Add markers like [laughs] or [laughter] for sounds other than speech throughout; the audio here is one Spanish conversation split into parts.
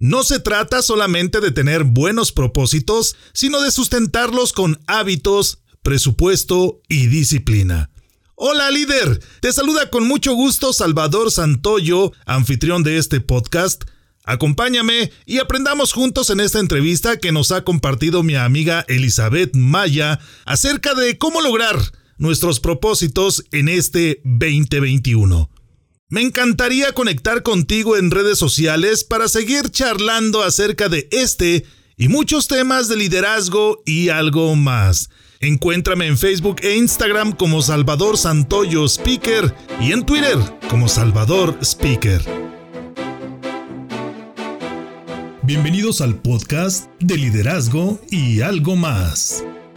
No se trata solamente de tener buenos propósitos, sino de sustentarlos con hábitos, presupuesto y disciplina. Hola líder, te saluda con mucho gusto Salvador Santoyo, anfitrión de este podcast. Acompáñame y aprendamos juntos en esta entrevista que nos ha compartido mi amiga Elizabeth Maya acerca de cómo lograr nuestros propósitos en este 2021. Me encantaría conectar contigo en redes sociales para seguir charlando acerca de este y muchos temas de liderazgo y algo más. Encuéntrame en Facebook e Instagram como Salvador Santoyo Speaker y en Twitter como Salvador Speaker. Bienvenidos al podcast de liderazgo y algo más.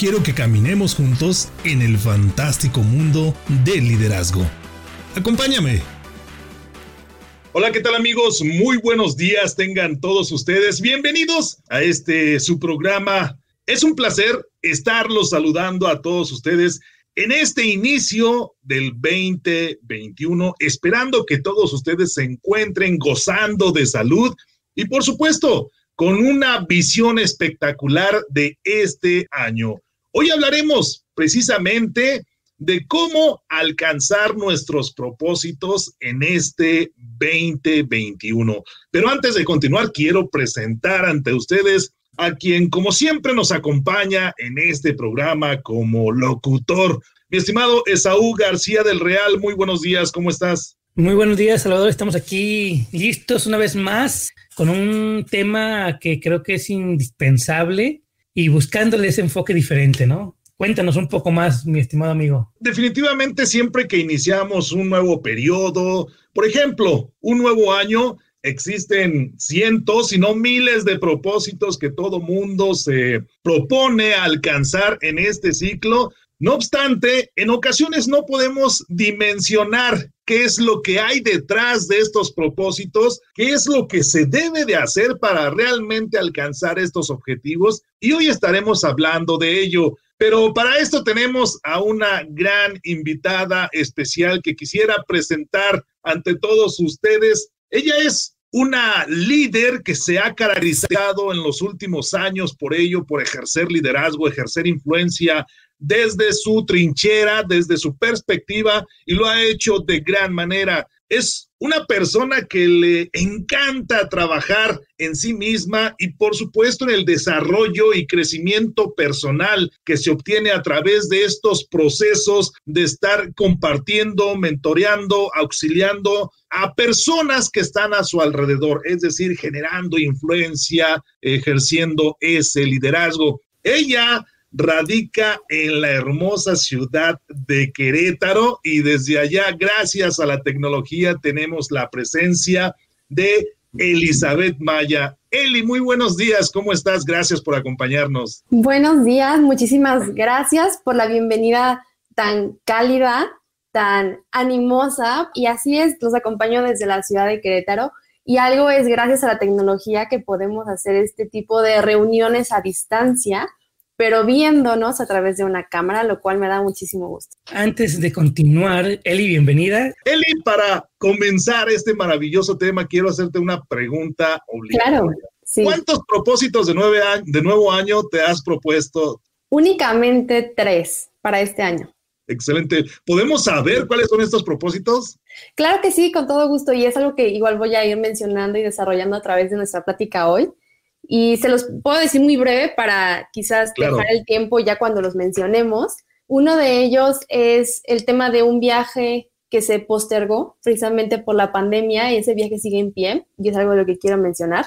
quiero que caminemos juntos en el fantástico mundo del liderazgo. Acompáñame. Hola, ¿qué tal amigos? Muy buenos días tengan todos ustedes. Bienvenidos a este su programa. Es un placer estarlos saludando a todos ustedes en este inicio del 2021, esperando que todos ustedes se encuentren gozando de salud y por supuesto con una visión espectacular de este año. Hoy hablaremos precisamente de cómo alcanzar nuestros propósitos en este 2021. Pero antes de continuar, quiero presentar ante ustedes a quien, como siempre, nos acompaña en este programa como locutor. Mi estimado Esaú García del Real, muy buenos días, ¿cómo estás? Muy buenos días, Salvador. Estamos aquí listos una vez más con un tema que creo que es indispensable y buscándole ese enfoque diferente, ¿no? Cuéntanos un poco más, mi estimado amigo. Definitivamente siempre que iniciamos un nuevo periodo, por ejemplo, un nuevo año, existen cientos, si no miles de propósitos que todo mundo se propone alcanzar en este ciclo. No obstante, en ocasiones no podemos dimensionar qué es lo que hay detrás de estos propósitos, qué es lo que se debe de hacer para realmente alcanzar estos objetivos. Y hoy estaremos hablando de ello. Pero para esto tenemos a una gran invitada especial que quisiera presentar ante todos ustedes. Ella es una líder que se ha caracterizado en los últimos años por ello, por ejercer liderazgo, ejercer influencia desde su trinchera, desde su perspectiva, y lo ha hecho de gran manera. Es una persona que le encanta trabajar en sí misma y por supuesto en el desarrollo y crecimiento personal que se obtiene a través de estos procesos de estar compartiendo, mentoreando, auxiliando a personas que están a su alrededor, es decir, generando influencia, ejerciendo ese liderazgo. Ella radica en la hermosa ciudad de Querétaro y desde allá, gracias a la tecnología, tenemos la presencia de Elizabeth Maya. Eli, muy buenos días, ¿cómo estás? Gracias por acompañarnos. Buenos días, muchísimas gracias por la bienvenida tan cálida, tan animosa y así es, los acompaño desde la ciudad de Querétaro. Y algo es gracias a la tecnología que podemos hacer este tipo de reuniones a distancia pero viéndonos a través de una cámara, lo cual me da muchísimo gusto. Antes de continuar, Eli, bienvenida. Eli, para comenzar este maravilloso tema, quiero hacerte una pregunta obligatoria. Claro, sí. ¿Cuántos propósitos de, nueve de nuevo año te has propuesto? Únicamente tres para este año. Excelente. ¿Podemos saber cuáles son estos propósitos? Claro que sí, con todo gusto. Y es algo que igual voy a ir mencionando y desarrollando a través de nuestra plática hoy. Y se los puedo decir muy breve para quizás dejar el tiempo ya cuando los mencionemos. Uno de ellos es el tema de un viaje que se postergó precisamente por la pandemia y ese viaje sigue en pie y es algo de lo que quiero mencionar.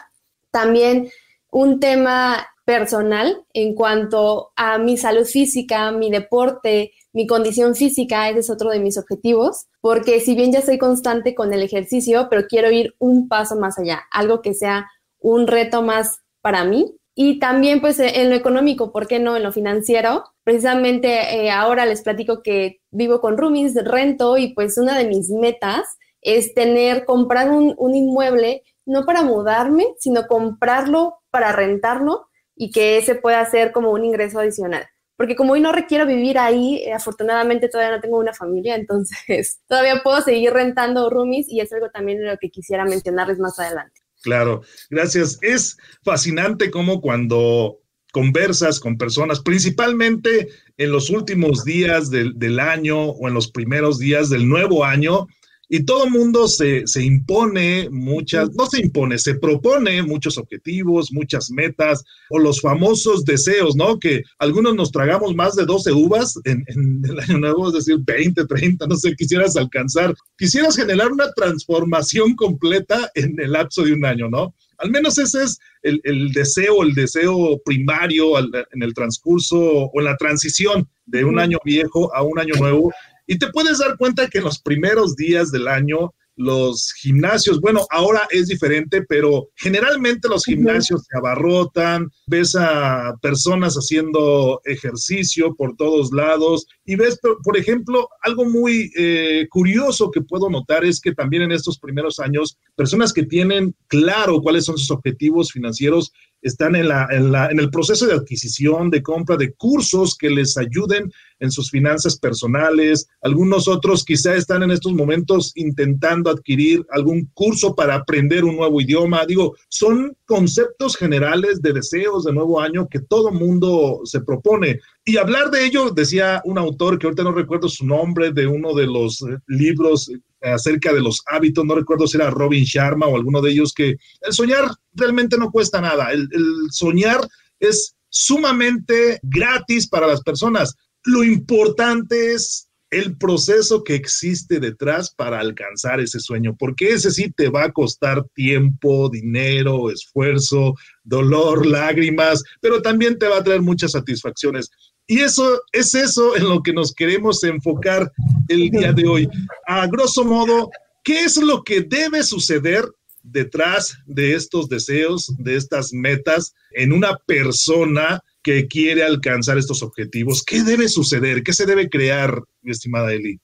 También un tema personal en cuanto a mi salud física, mi deporte, mi condición física, ese es otro de mis objetivos, porque si bien ya soy constante con el ejercicio, pero quiero ir un paso más allá, algo que sea un reto más para mí. Y también pues en lo económico, ¿por qué no? En lo financiero. Precisamente eh, ahora les platico que vivo con roomies, rento y pues una de mis metas es tener, comprar un, un inmueble, no para mudarme, sino comprarlo para rentarlo y que ese pueda ser como un ingreso adicional. Porque como hoy no requiero vivir ahí, eh, afortunadamente todavía no tengo una familia, entonces [laughs] todavía puedo seguir rentando roomies y es algo también lo que quisiera mencionarles más adelante. Claro, gracias. Es fascinante cómo cuando conversas con personas, principalmente en los últimos días del, del, año o en los primeros días del nuevo año, y todo mundo se, se, impone muchas, no se impone, se propone muchos objetivos, muchas metas o los famosos deseos, ¿no? Que algunos nos tragamos más de 12 uvas en, en el año nuevo, es decir, 20, 30, no sé, quisieras alcanzar, quisieras generar una transformación completa en el lapso de un año, ¿no? Al menos ese es el, el deseo, el deseo primario al, en el transcurso o en la transición de un año viejo a un año nuevo y te puedes dar cuenta que en los primeros días del año los gimnasios, bueno, ahora es diferente, pero generalmente los gimnasios se abarrotan, ves a personas haciendo ejercicio por todos lados y ves, por ejemplo, algo muy eh, curioso que puedo notar es que también en estos primeros años, personas que tienen claro cuáles son sus objetivos financieros están en, la, en, la, en el proceso de adquisición, de compra de cursos que les ayuden en sus finanzas personales. Algunos otros quizá están en estos momentos intentando adquirir algún curso para aprender un nuevo idioma. Digo, son conceptos generales de deseos de nuevo año que todo mundo se propone. Y hablar de ello, decía un autor que ahorita no recuerdo su nombre, de uno de los eh, libros acerca de los hábitos, no recuerdo si era Robin Sharma o alguno de ellos, que el soñar realmente no cuesta nada, el, soñar es sumamente gratis para las personas. Lo importante es el proceso que existe detrás para alcanzar ese sueño, porque ese sí te va a costar tiempo, dinero, esfuerzo, dolor, lágrimas, pero también te va a traer muchas satisfacciones. Y eso es eso en lo que nos queremos enfocar el día de hoy. A grosso modo, ¿qué es lo que debe suceder detrás de estos deseos, de estas metas en una persona que quiere alcanzar estos objetivos? ¿Qué debe suceder? ¿Qué se debe crear, mi estimada Eli?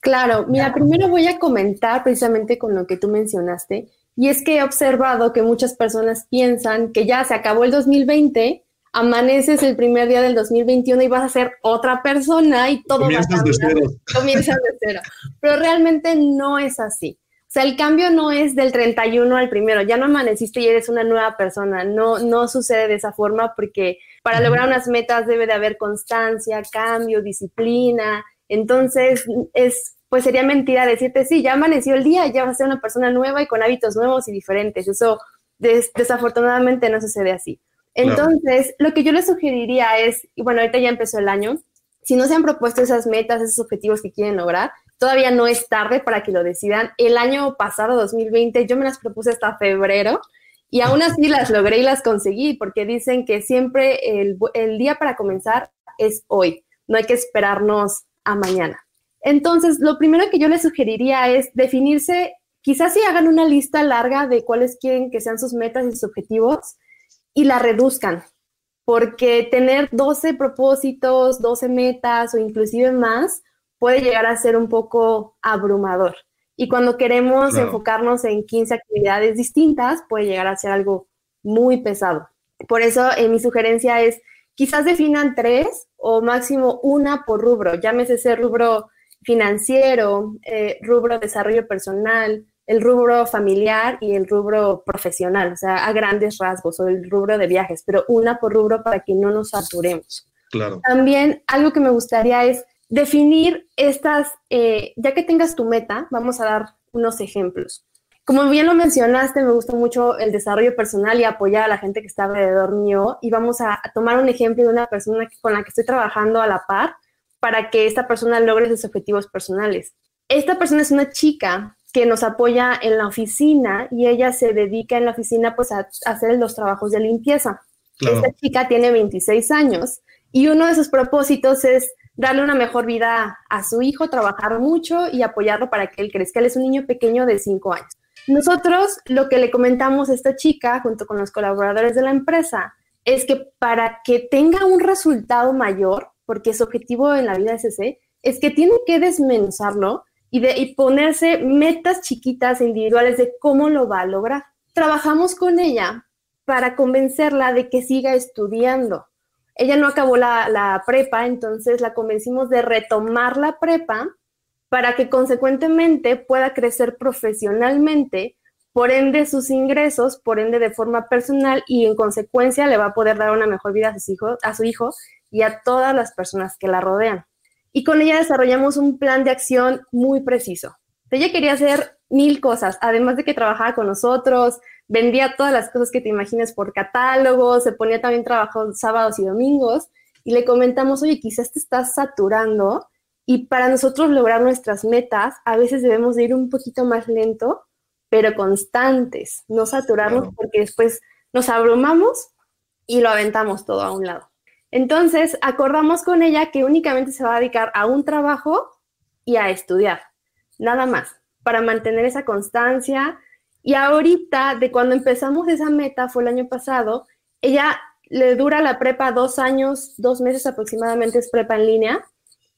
Claro, mira, primero voy a comentar precisamente con lo que tú mencionaste, y es que he observado que muchas personas piensan que ya se acabó el 2020 amaneces el primer día del 2021 y vas a ser otra persona y todo Comienzas va a cambiar. De cero. Comienzas de cero. Pero realmente no es así. O sea, el cambio no es del 31 al primero, ya no amaneciste y eres una nueva persona, no, no sucede de esa forma porque para lograr unas metas debe de haber constancia, cambio, disciplina, entonces es, pues sería mentira decirte, sí, ya amaneció el día, ya vas a ser una persona nueva y con hábitos nuevos y diferentes, eso des desafortunadamente no sucede así. Entonces, claro. lo que yo les sugeriría es, y bueno, ahorita ya empezó el año, si no se han propuesto esas metas, esos objetivos que quieren lograr, todavía no es tarde para que lo decidan. El año pasado, 2020, yo me las propuse hasta febrero y aún así las logré y las conseguí porque dicen que siempre el, el día para comenzar es hoy, no hay que esperarnos a mañana. Entonces, lo primero que yo les sugeriría es definirse, quizás si hagan una lista larga de cuáles quieren que sean sus metas y sus objetivos, y la reduzcan, porque tener 12 propósitos, 12 metas o inclusive más puede llegar a ser un poco abrumador. Y cuando queremos claro. enfocarnos en 15 actividades distintas, puede llegar a ser algo muy pesado. Por eso eh, mi sugerencia es, quizás definan tres o máximo una por rubro, llámese ese rubro financiero, eh, rubro desarrollo personal, el rubro familiar y el rubro profesional, o sea, a grandes rasgos, o el rubro de viajes, pero una por rubro para que no nos saturemos. Claro. También algo que me gustaría es definir estas, eh, ya que tengas tu meta, vamos a dar unos ejemplos. Como bien lo mencionaste, me gusta mucho el desarrollo personal y apoyar a la gente que está alrededor mío. Y vamos a, a tomar un ejemplo de una persona con la que estoy trabajando a la par para que esta persona logre sus objetivos personales. Esta persona es una chica que nos apoya en la oficina y ella se dedica en la oficina pues a, hacer los trabajos de limpieza. Esta chica tiene 26 años y uno de sus propósitos es darle una mejor vida a su hijo, trabajar mucho y apoyarlo para que él crezca. Él es un niño pequeño de 5 años. Nosotros lo que le comentamos a esta chica junto con los colaboradores de la empresa es que para que tenga un resultado mayor, porque su objetivo en la vida es ese, es que tiene que desmenuzarlo y, de, y ponerse metas chiquitas e individuales de cómo lo va a lograr. Trabajamos con ella para convencerla de que siga estudiando. Ella no acabó la, la prepa, entonces la convencimos de retomar la prepa para que consecuentemente pueda crecer profesionalmente, por ende sus ingresos, por ende de forma personal y en consecuencia le va a poder dar una mejor vida a, sus a su hijo y a todas las personas que la rodean. Y con ella desarrollamos un plan de acción muy preciso. Ella quería hacer mil cosas, además de que trabajaba con nosotros, vendía todas las cosas que te imagines por catálogo, se ponía también trabajo sábados y domingos y le comentamos, oye, quizás te estás saturando y para nosotros lograr nuestras metas, a veces debemos de ir un poquito más lento, pero constantes, no saturarnos porque después nos abrumamos y lo aventamos todo a un lado. Entonces, acordamos con ella que únicamente se va a dedicar a un trabajo y a estudiar, nada más, para mantener esa constancia. Y ahorita, de cuando empezamos esa meta, fue el año pasado, ella le dura la prepa dos años, dos meses aproximadamente es prepa en línea,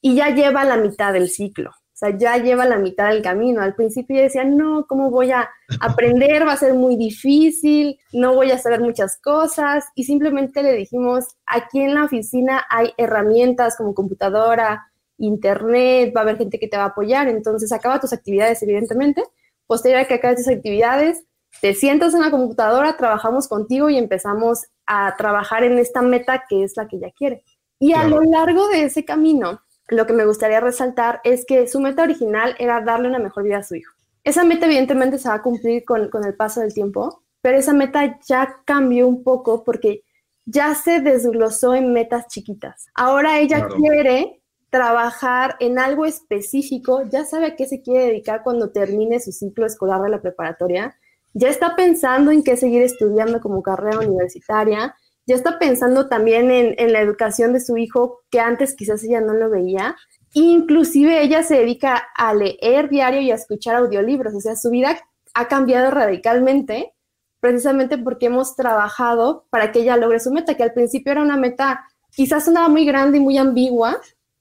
y ya lleva la mitad del ciclo. O sea, ya lleva la mitad del camino. Al principio yo decía, no, ¿cómo voy a aprender? Va a ser muy difícil, no voy a saber muchas cosas. Y simplemente le dijimos, aquí en la oficina hay herramientas como computadora, internet, va a haber gente que te va a apoyar. Entonces, acaba tus actividades, evidentemente. Posterior a que acabes tus actividades, te sientas en la computadora, trabajamos contigo y empezamos a trabajar en esta meta que es la que ella quiere. Y a lo largo de ese camino, lo que me gustaría resaltar es que su meta original era darle una mejor vida a su hijo. Esa meta evidentemente se va a cumplir con, el paso del tiempo, pero esa meta ya cambió un poco porque ya se desglosó en metas chiquitas. Ahora ella quiere trabajar en algo específico, ya sabe a qué se quiere dedicar cuando termine su ciclo escolar de la preparatoria, ya está pensando en qué seguir estudiando como carrera universitaria, ya está pensando también en, la educación de su hijo, que antes quizás ella no lo veía. Inclusive ella se dedica a leer diario y a escuchar audiolibros, o sea, su vida ha cambiado radicalmente precisamente porque hemos trabajado para que ella logre su meta, que al principio era una meta quizás sonaba muy grande y muy ambigua,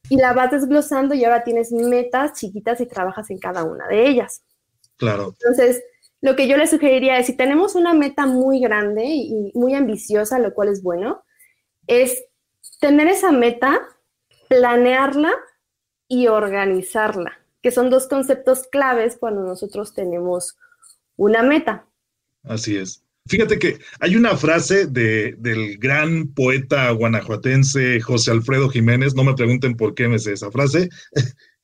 y la vas desglosando y ahora tienes metas chiquitas y trabajas en cada una de ellas. Claro. Entonces, lo que yo le sugeriría es, si tenemos una meta muy grande y muy ambiciosa, lo cual es bueno, es tener esa meta, planearla y organizarla, que son dos conceptos claves cuando nosotros tenemos una meta. Así es. Fíjate que hay una frase de, del gran poeta guanajuatense José Alfredo Jiménez, no me pregunten por qué me sé esa frase,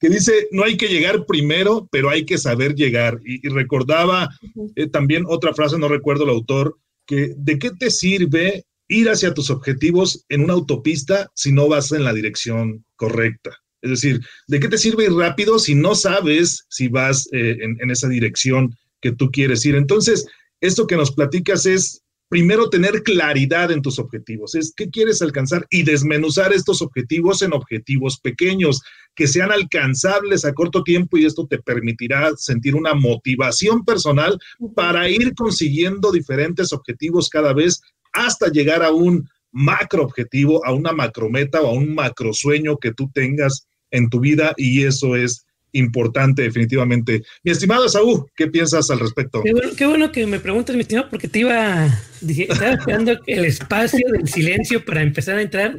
que dice, no hay que llegar primero, pero hay que saber llegar. Y, recordaba eh, también otra frase, no recuerdo el autor, que de qué te sirve ir hacia tus objetivos en una autopista si no vas en la dirección correcta. Es decir, ¿de qué te sirve ir rápido si no sabes si vas eh, en, en esa dirección que tú quieres ir? Entonces, esto que nos platicas es primero tener claridad en tus objetivos, es qué quieres alcanzar y desmenuzar estos objetivos en objetivos pequeños que sean alcanzables a corto tiempo y esto te permitirá sentir una motivación personal para ir consiguiendo diferentes objetivos cada vez hasta llegar a un macro objetivo, a una macrometa o a un macro sueño que tú tengas en tu vida y eso es importante, definitivamente. Mi estimado Saúl, ¿qué piensas al respecto? Qué bueno, que me preguntas, mi estimado, porque te iba, dije, estaba esperando el espacio del silencio para empezar a entrar.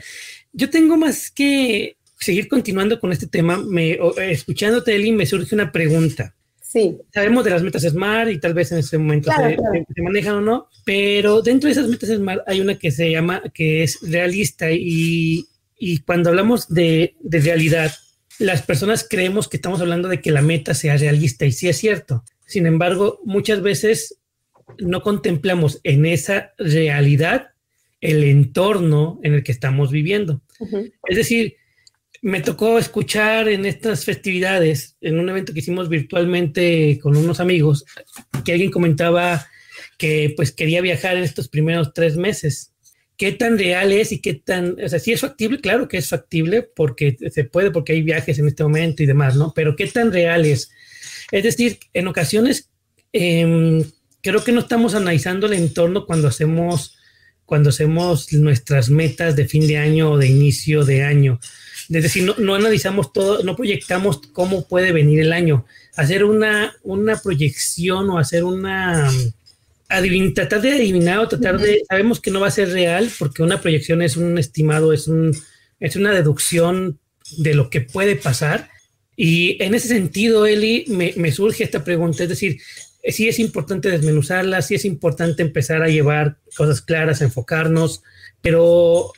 Yo tengo más que seguir continuando con este tema. Me, escuchándote, Eli, me surge una pregunta. Sí. Sabemos de las metas SMART y tal vez en este momento se, se, manejan o no, pero dentro de esas metas SMART hay una que se llama, que es realista y, y cuando hablamos de, de realidad, las personas creemos que estamos hablando de que la meta sea realista y sí es cierto. Sin embargo, muchas veces no contemplamos en esa realidad el entorno en el que estamos viviendo. Es decir, Me tocó escuchar en estas festividades, en un evento que hicimos virtualmente con unos amigos, que alguien comentaba que pues quería viajar en estos primeros tres meses. ¿Qué tan real es y qué tan, o sea, si es factible, claro que es factible porque se puede, porque hay viajes en este momento y demás, ¿no? Pero ¿qué tan real es? Es decir, en ocasiones em, creo que no estamos analizando el entorno cuando hacemos, cuando hacemos nuestras metas de fin de año o de inicio de año. Es decir, no, no analizamos todo, no proyectamos cómo puede venir el año. Hacer una, una proyección o hacer una adivin, tratar de adivinar o tratar de, sabemos que no va a ser real porque una proyección es un estimado, es un, es una deducción de lo que puede pasar. Y en ese sentido, Eli, me, me surge esta pregunta, es decir, sí es importante desmenuzarla, sí es importante empezar a llevar cosas claras, enfocarnos, pero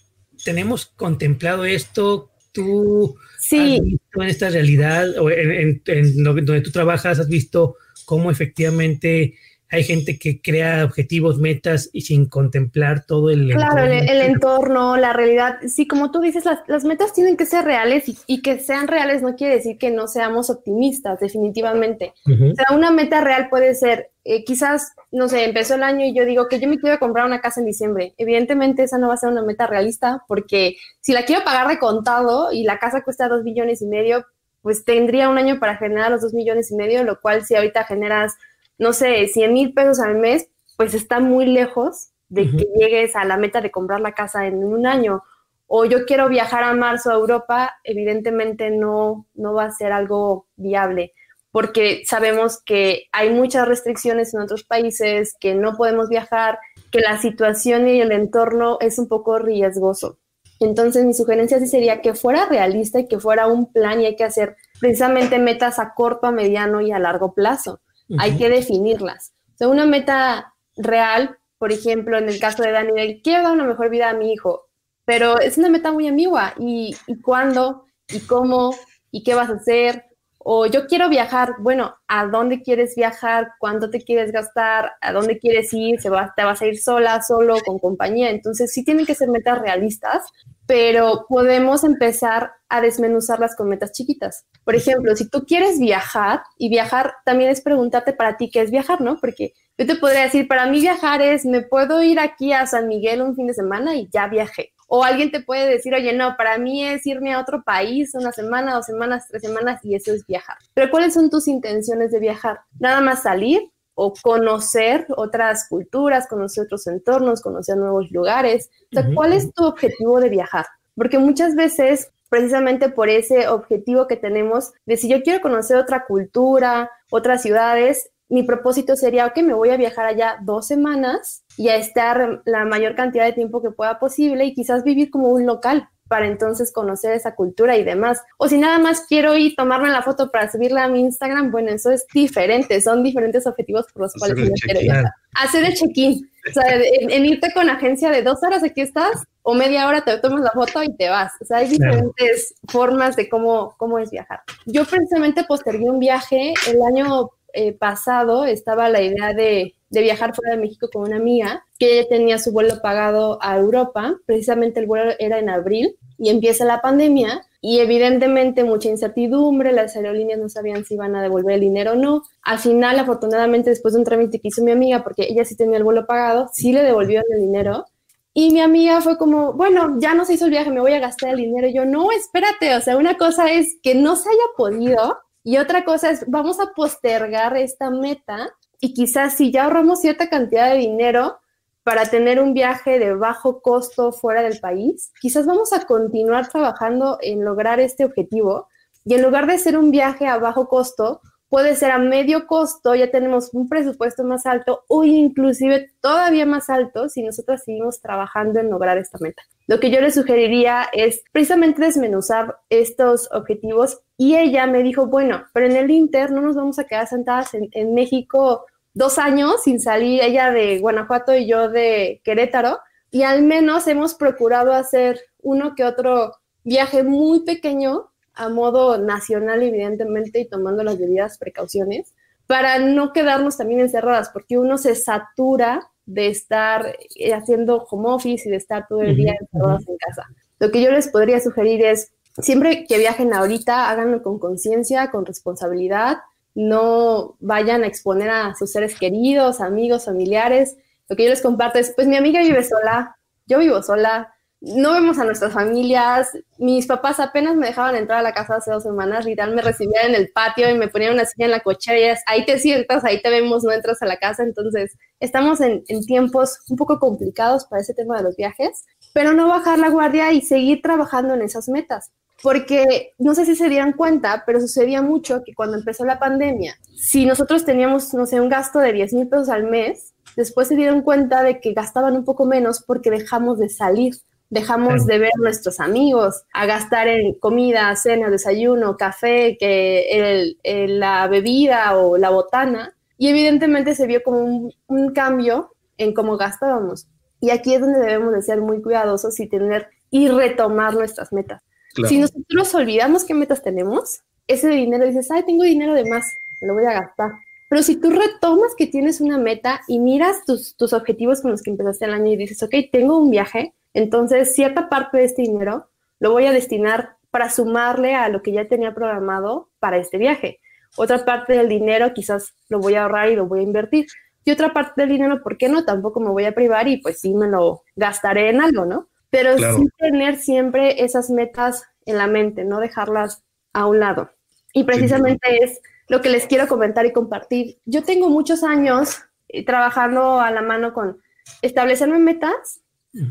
tenemos contemplado esto, tú sí. has visto en esta realidad o en, en, en donde tú trabajas, has visto cómo efectivamente hay gente que crea objetivos, metas y sin contemplar todo el claro, entorno. El, el entorno, la realidad. Sí, como tú dices, las, las metas tienen que ser reales y, y, que sean reales no quiere decir que no seamos optimistas, definitivamente. Uh -huh. O sea, una meta real puede ser, eh, quizás, no sé, empezó el año y yo digo que yo me quiero comprar una casa en diciembre. Evidentemente esa no va a ser una meta realista porque si la quiero pagar de contado y la casa cuesta dos millones y medio, pues tendría un año para generar los dos millones y medio, lo cual si ahorita generas no sé, 100 mil pesos al mes, pues está muy lejos de uh -huh. que llegues a la meta de comprar la casa en un año. O yo quiero viajar a marzo a Europa, evidentemente no, no va a ser algo viable, porque sabemos que hay muchas restricciones en otros países, que no podemos viajar, que la situación y el entorno es un poco riesgoso. Entonces mi sugerencia sí sería que fuera realista y que fuera un plan y hay que hacer precisamente metas a corto, a mediano y a largo plazo. Uh -huh. Hay que definirlas. O sea, una meta real, por ejemplo, en el caso de Daniel, quiero dar una mejor vida a mi hijo, pero es una meta muy ambigua. ¿Y, y cuándo? ¿Y cómo? ¿Y qué vas a hacer? O yo quiero viajar, bueno, ¿a dónde quieres viajar? ¿Cuánto te quieres gastar? ¿A dónde quieres ir? ¿Se va, ¿Te vas a ir sola, solo, con compañía? Entonces sí tienen que ser metas realistas, pero podemos empezar a desmenuzarlas con metas chiquitas. Por ejemplo, si tú quieres viajar, y viajar también es preguntarte para ti qué es viajar, ¿no? Porque yo te podría decir, para mí viajar es, me puedo ir aquí a San Miguel un fin de semana y ya viajé. O alguien te puede decir, oye, no, para mí es irme a otro país una semana, dos semanas, tres semanas y eso es viajar. Pero ¿cuáles son tus intenciones de viajar? Nada más salir o conocer otras culturas, conocer otros entornos, conocer nuevos lugares. O sea, ¿cuál es tu objetivo de viajar? Porque muchas veces precisamente por ese objetivo que tenemos de si yo quiero conocer otra cultura, otras ciudades, mi propósito sería, ok, me voy a viajar allá dos semanas y a estar la mayor cantidad de tiempo que pueda posible y quizás vivir como un local para entonces conocer esa cultura y demás. O si nada más quiero ir tomarme la foto para subirla a mi Instagram, bueno, eso es diferente, son diferentes objetivos por los cuales yo quiero viajar. Hacer el check-in, o sea, en, en, irte con agencia de dos horas, aquí estás, o media hora te tomas la foto y te vas. O sea, hay diferentes claro. formas de cómo, cómo es viajar. Yo precisamente postergué un viaje el año eh, pasado estaba la idea de, de, viajar fuera de México con una amiga que ella tenía su vuelo pagado a Europa, precisamente el vuelo era en abril y empieza la pandemia y evidentemente mucha incertidumbre, las aerolíneas no sabían si iban a devolver el dinero o no. Al final, afortunadamente, después de un trámite que hizo mi amiga, porque ella sí tenía el vuelo pagado, sí le devolvió el dinero. Y mi amiga fue como, bueno, ya no se hizo el viaje, me voy a gastar el dinero. Y yo, no, espérate, o sea, una cosa es que no se haya podido y otra cosa es, vamos a postergar esta meta y quizás si ya ahorramos cierta cantidad de dinero para tener un viaje de bajo costo fuera del país, quizás vamos a continuar trabajando en lograr este objetivo y en lugar de ser un viaje a bajo costo, puede ser a medio costo, ya tenemos un presupuesto más alto o inclusive todavía más alto si nosotros seguimos trabajando en lograr esta meta. Lo que yo le sugeriría es precisamente desmenuzar estos objetivos y ella me dijo, bueno, pero en el Inter no nos vamos a quedar sentadas en, en México dos años sin salir, ella de Guanajuato y yo de Querétaro, y al menos hemos procurado hacer uno que otro viaje muy pequeño a modo nacional, evidentemente, y tomando las debidas precauciones, para no quedarnos también encerradas, porque uno se satura de estar haciendo home office y de estar todo el día encerradas en casa. Lo que yo les podría sugerir es, siempre que viajen ahorita, háganlo con conciencia, con responsabilidad, no vayan a exponer a sus seres queridos, amigos, familiares. Lo que yo les comparto es, pues mi amiga vive sola, yo vivo sola, no vemos a nuestras familias. Mis papás apenas me dejaban entrar a la casa hace dos semanas, literal me recibían en el patio y me ponían una silla en la cochera y es, ahí te sientas, ahí te vemos, no entras a la casa. Entonces, estamos en, tiempos un poco complicados para ese tema de los viajes, pero no bajar la guardia y seguir trabajando en esas metas porque no sé si se dieron cuenta, pero sucedía mucho que cuando empezó la pandemia, si nosotros teníamos, no sé, un gasto de 10 mil pesos al mes, después se dieron cuenta de que gastaban un poco menos porque dejamos de salir, dejamos de ver a nuestros amigos, a gastar en comida, cena, desayuno, café, que la bebida o la botana, y evidentemente se vio como un, un cambio en cómo gastábamos. Y aquí es donde debemos de ser muy cuidadosos y tener y retomar nuestras metas. Si nosotros olvidamos qué metas tenemos, ese dinero dices, ay, tengo dinero de más, lo voy a gastar. Pero si tú retomas que tienes una meta y miras tus, tus objetivos con los que empezaste el año y dices, ok, tengo un viaje, entonces cierta parte de este dinero lo voy a destinar para sumarle a lo que ya tenía programado para este viaje. Otra parte del dinero quizás lo voy a ahorrar y lo voy a invertir. Y otra parte del dinero, ¿por qué no? Tampoco me voy a privar y pues sí me lo gastaré en algo, ¿no? pero sí tener siempre esas metas en la mente, no dejarlas a un lado. Y precisamente es lo que les quiero comentar y compartir. Yo tengo muchos años eh, trabajando a la mano con establecerme metas,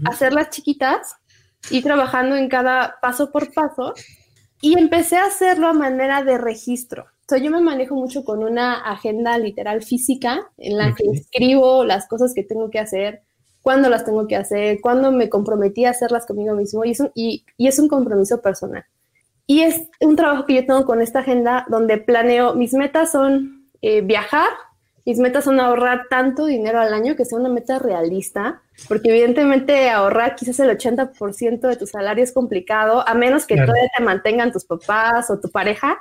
hacerlas chiquitas y trabajando en cada paso por paso. Y empecé a hacerlo a manera de registro. So, yo me manejo mucho con una agenda literal física en la que escribo las cosas que tengo que hacer, cuándo las tengo que hacer, cuándo me comprometí a hacerlas conmigo mismo y es un, y, es un compromiso personal. Y es un trabajo que yo tengo con esta agenda donde planeo, mis metas son eh, viajar, mis metas son ahorrar tanto dinero al año que sea una meta realista, porque evidentemente ahorrar quizás el 80% de tu salario es complicado, a menos que todavía te mantengan tus papás o tu pareja.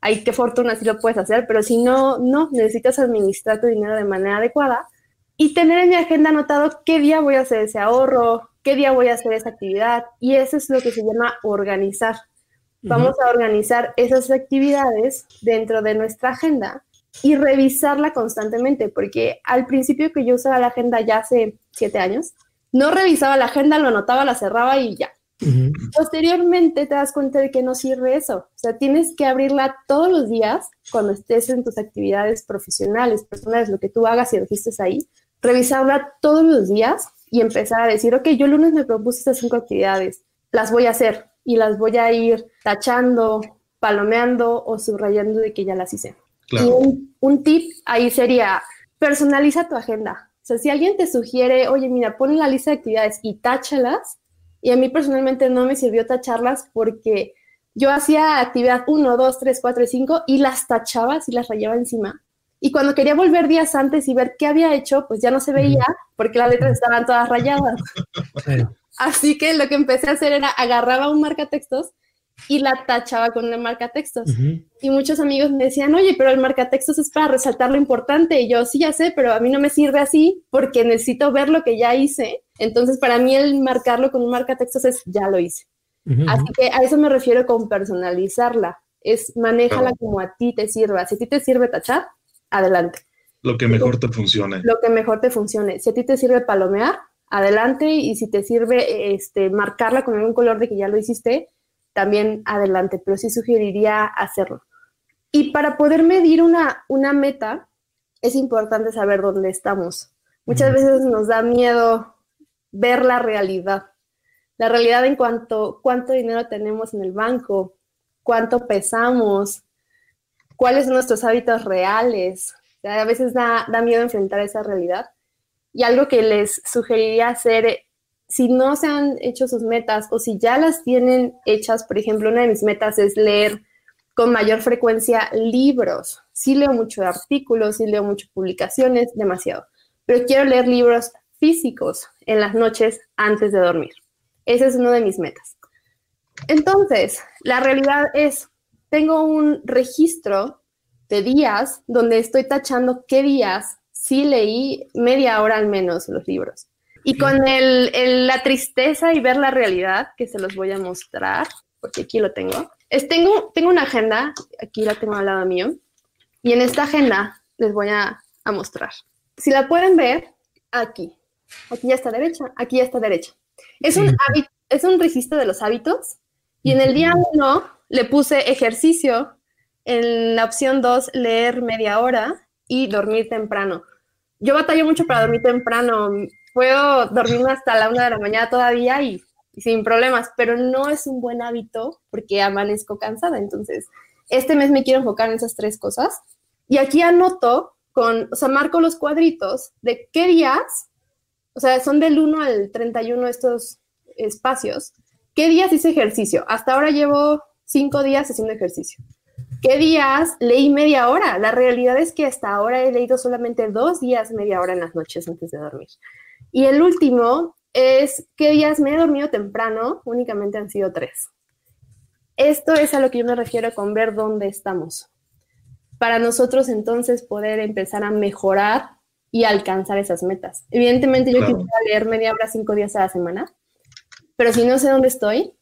Ay, qué fortuna si lo puedes hacer, pero si no, no, necesitas administrar tu dinero de manera adecuada y tener en mi agenda anotado qué día voy a hacer ese ahorro, qué día voy a hacer esa actividad. Y eso es lo que se llama organizar. Vamos a organizar esas actividades dentro de nuestra agenda y revisarla constantemente, porque al principio que yo usaba la agenda ya hace siete años, no revisaba la agenda, lo anotaba, la cerraba y ya. Posteriormente te das cuenta de que no sirve eso. O sea, tienes que abrirla todos los días cuando estés en tus actividades profesionales, personales, lo que tú hagas y registres ahí, revisarla todos los días y empezar a decir, ok, yo el lunes me propuse estas cinco actividades, las voy a hacer y las voy a ir tachando, palomeando o subrayando de que ya las hice. Y un, tip ahí sería, personaliza tu agenda. O sea, si alguien te sugiere, oye, mira, pon la lista de actividades y táchalas, y a mí personalmente no me sirvió tacharlas porque yo hacía actividad 1, 2, 3, 4 y 5 y las tachaba, y las rayaba encima. Y cuando quería volver días antes y ver qué había hecho, pues ya no se veía porque las letras estaban todas rayadas. Así que lo que empecé a hacer era agarraba un marcatextos y la tachaba con el marcatextos. Y muchos amigos me decían, oye, pero el marcatextos es para resaltar lo importante. Y yo, sí, ya sé, pero a mí no me sirve así porque necesito ver lo que ya hice. Entonces, para mí el marcarlo con un marcatextos es, ya lo hice. Así que a eso me refiero con personalizarla. Es manéjala como a ti te sirva. Si a ti te sirve tachar, adelante. Lo que mejor te funcione. Lo que mejor te funcione. Si a ti te sirve palomear, adelante. Y si te sirve este, marcarla con algún color de que ya lo hiciste, también adelante. Pero sí sugeriría hacerlo. Y para poder medir una, una meta, es importante saber dónde estamos. Muchas veces nos da miedo ver la realidad. La realidad en cuanto cuánto dinero tenemos en el banco, cuánto pesamos, cuáles son nuestros hábitos reales. a veces da, miedo enfrentar esa realidad. Y algo que les sugeriría hacer, si no se han hecho sus metas o si ya las tienen hechas, por ejemplo, una de mis metas es leer con mayor frecuencia libros. Sí leo mucho artículos, sí leo muchas publicaciones, demasiado. Pero quiero leer libros físicos en las noches antes de dormir. Ese es uno de mis metas. Entonces, la realidad es, tengo un registro de días donde estoy tachando qué días sí leí media hora al menos los libros. Y con el, la tristeza y ver la realidad que se los voy a mostrar, porque aquí lo tengo. Es, tengo, tengo una agenda, aquí la tengo al lado mío, y en esta agenda les voy a, a mostrar. Si la pueden ver, aquí. Aquí ya está derecha, aquí ya está derecha. Es un, es un registro de los hábitos y en el día 1 le puse ejercicio, en la opción 2 leer media hora y dormir temprano. Yo batallo mucho para dormir temprano, puedo dormirme hasta la una de la mañana todavía y, sin problemas, pero no es un buen hábito porque amanezco cansada. Entonces, este mes me quiero enfocar en esas tres cosas. Y aquí anoto con, o sea, marco los cuadritos de qué días, o sea, son del 1 al 31 estos espacios, qué días hice ejercicio. Hasta ahora llevo cinco días haciendo ejercicio. ¿Qué días leí media hora? La realidad es que hasta ahora he leído solamente dos días media hora en las noches antes de dormir. Y el último es qué días me he dormido temprano, únicamente han sido tres. Esto es a lo que yo me refiero con ver dónde estamos. Para nosotros entonces poder empezar a mejorar y alcanzar esas metas. Evidentemente yo quisiera leer media hora cinco días a la semana, pero si no sé dónde estoy,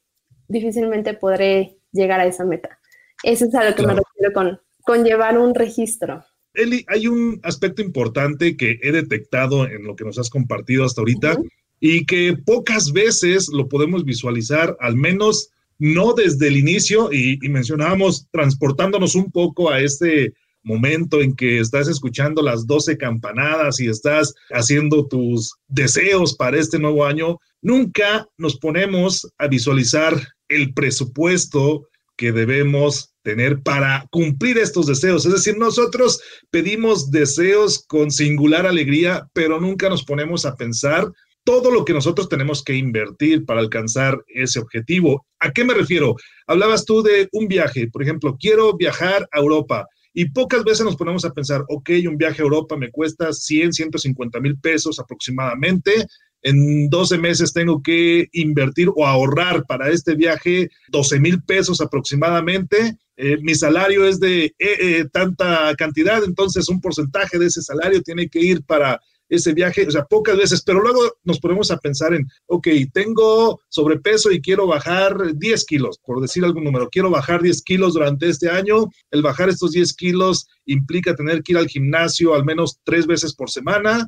difícilmente podré llegar a esa meta. Eso es a lo que me refiero con, con llevar un registro. Eli, hay un aspecto importante que he detectado en lo que nos has compartido hasta ahorita y que pocas veces lo podemos visualizar, al menos no desde el inicio, y, y, mencionábamos transportándonos un poco a este momento en que estás escuchando las 12 campanadas y estás haciendo tus deseos para este nuevo año, nunca nos ponemos a visualizar el presupuesto que debemos tener para cumplir estos deseos. Es decir, nosotros pedimos deseos con singular alegría, pero nunca nos ponemos a pensar todo lo que nosotros tenemos que invertir para alcanzar ese objetivo. ¿A qué me refiero? Hablabas tú de un viaje, por ejemplo, quiero viajar a Europa. Y pocas veces nos ponemos a pensar, ok, un viaje a Europa me cuesta 100, 150 mil pesos aproximadamente en 12 meses tengo que invertir o ahorrar para este viaje 12 mil pesos aproximadamente. Eh, mi salario es de eh, eh, tanta cantidad, entonces un porcentaje de ese salario tiene que ir para ese viaje, o sea, pocas veces, pero luego nos ponemos a pensar en, ok, tengo sobrepeso y quiero bajar 10 kilos, por decir algún número, quiero bajar 10 kilos durante este año, el bajar estos 10 kilos implica tener que ir al gimnasio al menos tres veces por semana,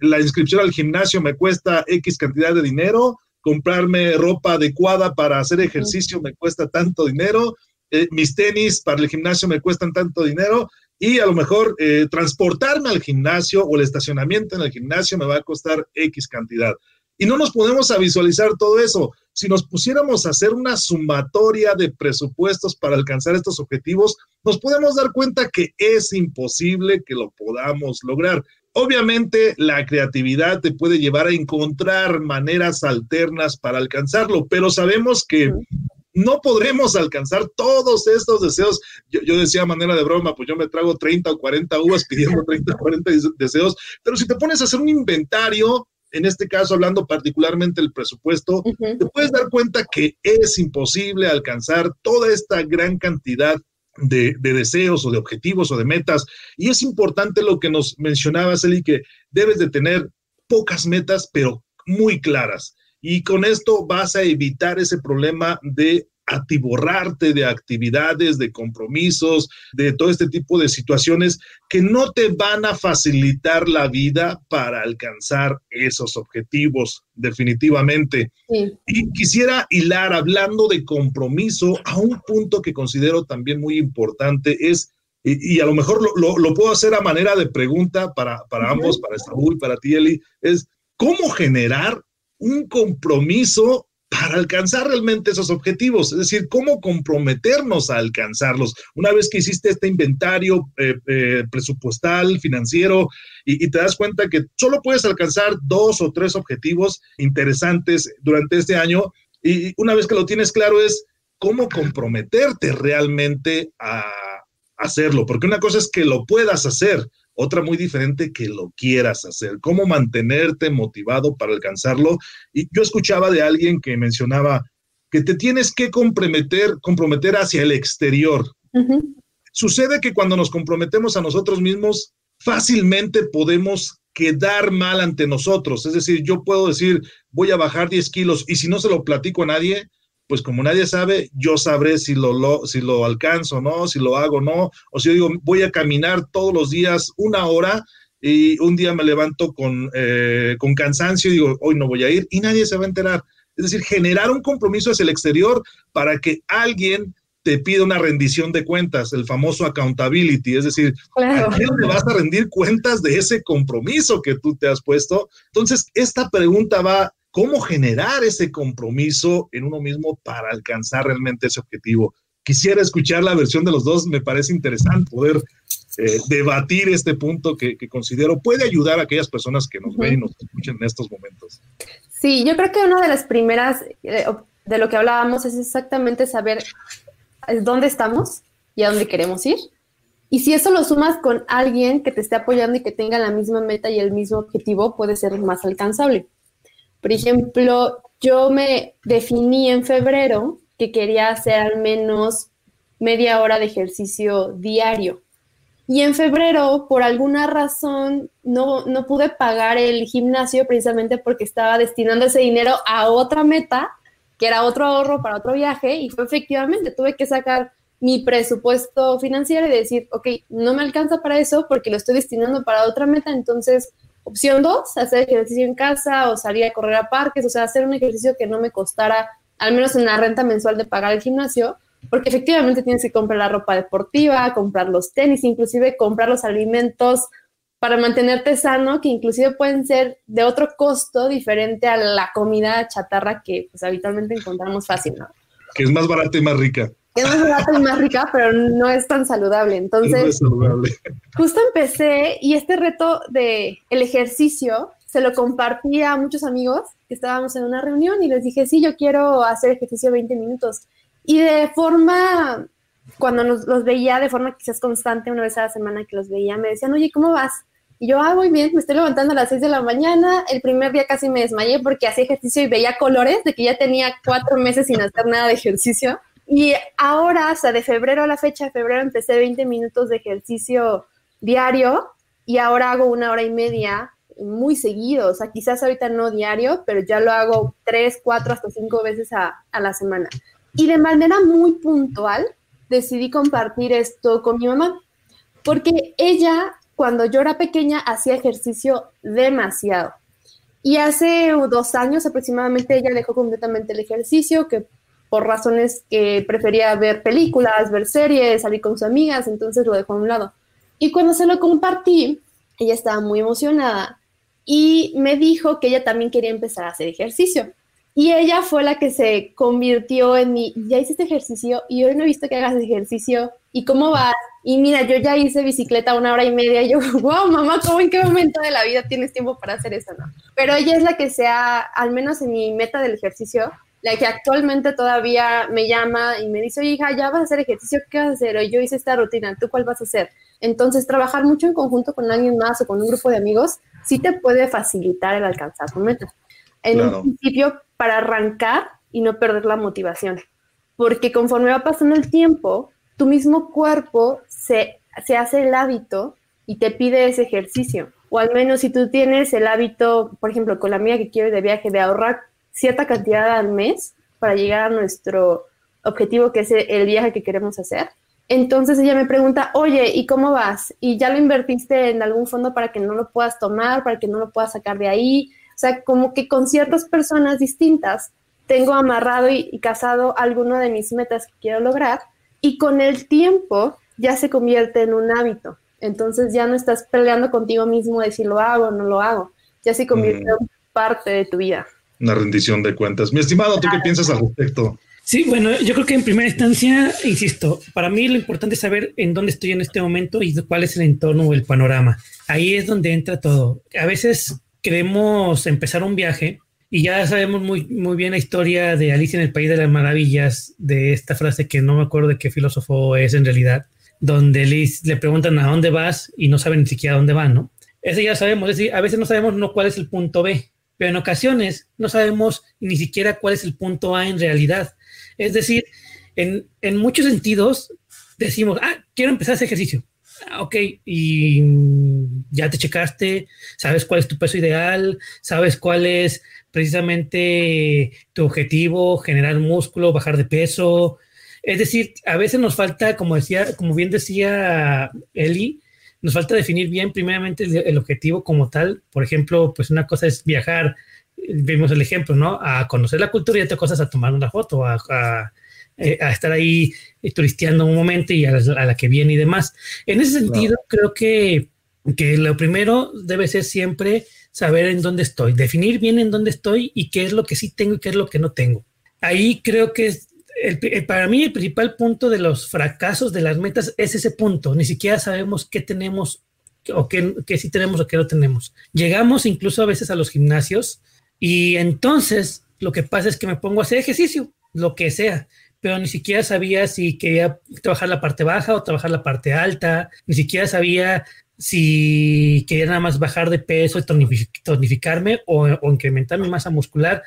la inscripción al gimnasio me cuesta X cantidad de dinero, comprarme ropa adecuada para hacer ejercicio me cuesta tanto dinero, eh, mis tenis para el gimnasio me cuestan tanto dinero y a lo mejor eh, transportarme al gimnasio o el estacionamiento en el gimnasio me va a costar X cantidad. Y no nos podemos a visualizar todo eso. Si nos pusiéramos a hacer una sumatoria de presupuestos para alcanzar estos objetivos, nos podemos dar cuenta que es imposible que lo podamos lograr. Obviamente la creatividad te puede llevar a encontrar maneras alternas para alcanzarlo, pero sabemos que no podremos alcanzar todos estos deseos. Yo, decía a manera de broma, pues yo me trago 30 o 40 uvas pidiendo 30 o 40 deseos, pero si te pones a hacer un inventario, en este caso hablando particularmente del presupuesto, te puedes dar cuenta que es imposible alcanzar toda esta gran cantidad de, de, deseos o de objetivos o de metas. Y es importante lo que nos mencionabas, Eli, que debes de tener pocas metas, pero muy claras. Y con esto vas a evitar ese problema de atiborrarte de actividades, de compromisos, de todo este tipo de situaciones que no te van a facilitar la vida para alcanzar esos objetivos, definitivamente. Y quisiera hilar hablando de compromiso a un punto que considero también muy importante, es, y, a lo mejor lo, puedo hacer a manera de pregunta para, para ambos, para Saúl, para ti, Eli, es cómo generar un compromiso para alcanzar realmente esos objetivos, es decir, cómo comprometernos a alcanzarlos. Una vez que hiciste este inventario eh, eh, presupuestal, financiero, y, te das cuenta que solo puedes alcanzar dos o tres objetivos interesantes durante este año, y una vez que lo tienes claro es cómo comprometerte realmente a hacerlo, porque una cosa es que lo puedas hacer, otra muy diferente que lo quieras hacer, cómo mantenerte motivado para alcanzarlo. Y yo escuchaba de alguien que mencionaba que te tienes que comprometer, comprometer hacia el exterior. Sucede que cuando nos comprometemos a nosotros mismos, fácilmente podemos quedar mal ante nosotros. Es decir, yo puedo decir, voy a bajar 10 kilos y si no se lo platico a nadie, pues como nadie sabe, yo sabré si lo, si lo alcanzo, ¿no? Si lo hago, ¿no? O si yo digo, voy a caminar todos los días una hora y un día me levanto con, eh, con cansancio y digo, hoy no voy a ir y nadie se va a enterar. Es decir, generar un compromiso hacia el exterior para que alguien te pida una rendición de cuentas, el famoso accountability, es decir, ¿a quién le vas a rendir cuentas de ese compromiso que tú te has puesto? Entonces, esta pregunta va, ¿cómo generar ese compromiso en uno mismo para alcanzar realmente ese objetivo? Quisiera escuchar la versión de los dos, me parece interesante poder eh, debatir este punto que, considero puede ayudar a aquellas personas que nos ven y nos escuchan en estos momentos. Sí, yo creo que una de las primeras eh, de lo que hablábamos es exactamente saber dónde estamos y a dónde queremos ir. Y si eso lo sumas con alguien que te esté apoyando y que tenga la misma meta y el mismo objetivo, puede ser más alcanzable. Por ejemplo, yo me definí en febrero que quería hacer al menos media hora de ejercicio diario. Y en febrero, por alguna razón, no, no pude pagar el gimnasio precisamente porque estaba destinando ese dinero a otra meta que era otro ahorro para otro viaje y fue efectivamente, tuve que sacar mi presupuesto financiero y decir, ok, no me alcanza para eso porque lo estoy destinando para otra meta, entonces opción dos, hacer ejercicio en casa o salir a correr a parques, o sea, hacer un ejercicio que no me costara, al menos en la renta mensual de pagar el gimnasio, porque efectivamente tienes que comprar la ropa deportiva, comprar los tenis, inclusive comprar los alimentos para mantenerte sano, que inclusive pueden ser de otro costo diferente a la comida chatarra que pues habitualmente encontramos fácil, ¿no? Que es más barata y más rica. Es más barata y más rica, pero no es tan saludable. Entonces, no es saludable. justo empecé y este reto de el ejercicio se lo compartí a muchos amigos que estábamos en una reunión y les dije, sí, yo quiero hacer ejercicio 20 minutos. Y de forma, cuando los veía de forma quizás constante, una vez a la semana que los veía, me decían, oye, ¿cómo vas? Y yo, ah, muy bien, me estoy levantando a las 6 de la mañana. El primer día casi me desmayé porque hacía ejercicio y veía colores de que ya tenía cuatro meses sin hacer nada de ejercicio. Y ahora, hasta de febrero a la fecha de febrero, empecé 20 minutos de ejercicio diario y ahora hago una hora y media muy seguido. O sea, quizás ahorita no diario, pero ya lo hago tres, cuatro, hasta cinco veces a, a la semana. Y de manera muy puntual decidí compartir esto con mi mamá, porque ella cuando yo era pequeña hacía ejercicio demasiado. Y hace dos años aproximadamente ella dejó completamente el ejercicio, que por razones que prefería ver películas, ver series, salir con sus amigas, entonces lo dejó a un lado. Y cuando se lo compartí, ella estaba muy emocionada y me dijo que ella también quería empezar a hacer ejercicio. Y ella fue la que se convirtió en mi, ya hice este ejercicio y hoy no he visto que hagas ejercicio y cómo vas. Y mira, yo ya hice bicicleta una hora y media y yo, [laughs] wow, mamá, ¿cómo en qué momento de la vida tienes tiempo para hacer eso? No. Pero ella es la que sea, al menos en mi meta del ejercicio, la que actualmente todavía me llama y me dice, hija, ya vas a hacer ejercicio, ¿qué vas a hacer? O yo hice esta rutina, ¿tú cuál vas a hacer? Entonces, trabajar mucho en conjunto con alguien más o con un grupo de amigos sí te puede facilitar el alcanzar tu meta. En un principio, para arrancar y no perder la motivación. Porque conforme va pasando el tiempo, tu mismo cuerpo se, se hace el hábito y te pide ese ejercicio. O al menos si tú tienes el hábito, por ejemplo, con la mía que quiero de viaje, de ahorrar cierta cantidad al mes para llegar a nuestro objetivo, que es el viaje que queremos hacer. Entonces ella me pregunta, oye, ¿y cómo vas? ¿Y ya lo invertiste en algún fondo para que no lo puedas tomar, para que no lo puedas sacar de ahí? O sea, como que con ciertas personas distintas tengo amarrado y, y casado alguno de mis metas que quiero lograr y con el tiempo ya se convierte en un hábito. Entonces ya no estás peleando contigo mismo de si lo hago o no lo hago. Ya se convierte en parte de tu vida. Una rendición de cuentas. Mi estimado, ¿tú qué piensas al respecto? Sí, bueno, yo creo que en primera instancia, insisto, para mí lo importante es saber en dónde estoy en este momento y cuál es el entorno o el panorama. Ahí es donde entra todo. A veces queremos empezar un viaje y ya sabemos muy, muy bien la historia de Alicia en el País de las Maravillas, de esta frase que no me acuerdo de qué filósofo es en realidad, donde Liz le preguntan a dónde vas y no saben ni siquiera a dónde van, ¿no? Eso ya sabemos, es decir, a veces no sabemos no cuál es el punto B, pero en ocasiones no sabemos ni siquiera cuál es el punto A en realidad. Es decir, en, en muchos sentidos decimos, ah, quiero empezar ese ejercicio, Ah, ok, y ya te checaste, sabes cuál es tu peso ideal, sabes cuál es precisamente tu objetivo, generar músculo, bajar de peso. Es decir, a veces nos falta, como decía, como bien decía Eli, nos falta definir bien primeramente el, objetivo como tal. Por ejemplo, pues una cosa es viajar, vimos el ejemplo, ¿no? A conocer la cultura y otra cosa es a tomar una foto, a, a eh, a estar ahí eh, turisteando un momento y a la, que viene y demás. En ese sentido, creo que, que lo primero debe ser siempre saber en dónde estoy, definir bien en dónde estoy y qué es lo que sí tengo y qué es lo que no tengo. Ahí creo que es el, para mí el principal punto de los fracasos de las metas es ese punto. Ni siquiera sabemos qué tenemos o qué, qué sí tenemos o qué no tenemos. Llegamos incluso a veces a los gimnasios y entonces lo que pasa es que me pongo a hacer ejercicio, lo que sea pero ni siquiera sabía si quería trabajar la parte baja o trabajar la parte alta, ni siquiera sabía si quería nada más bajar de peso y tonificarme o, incrementar mi masa muscular.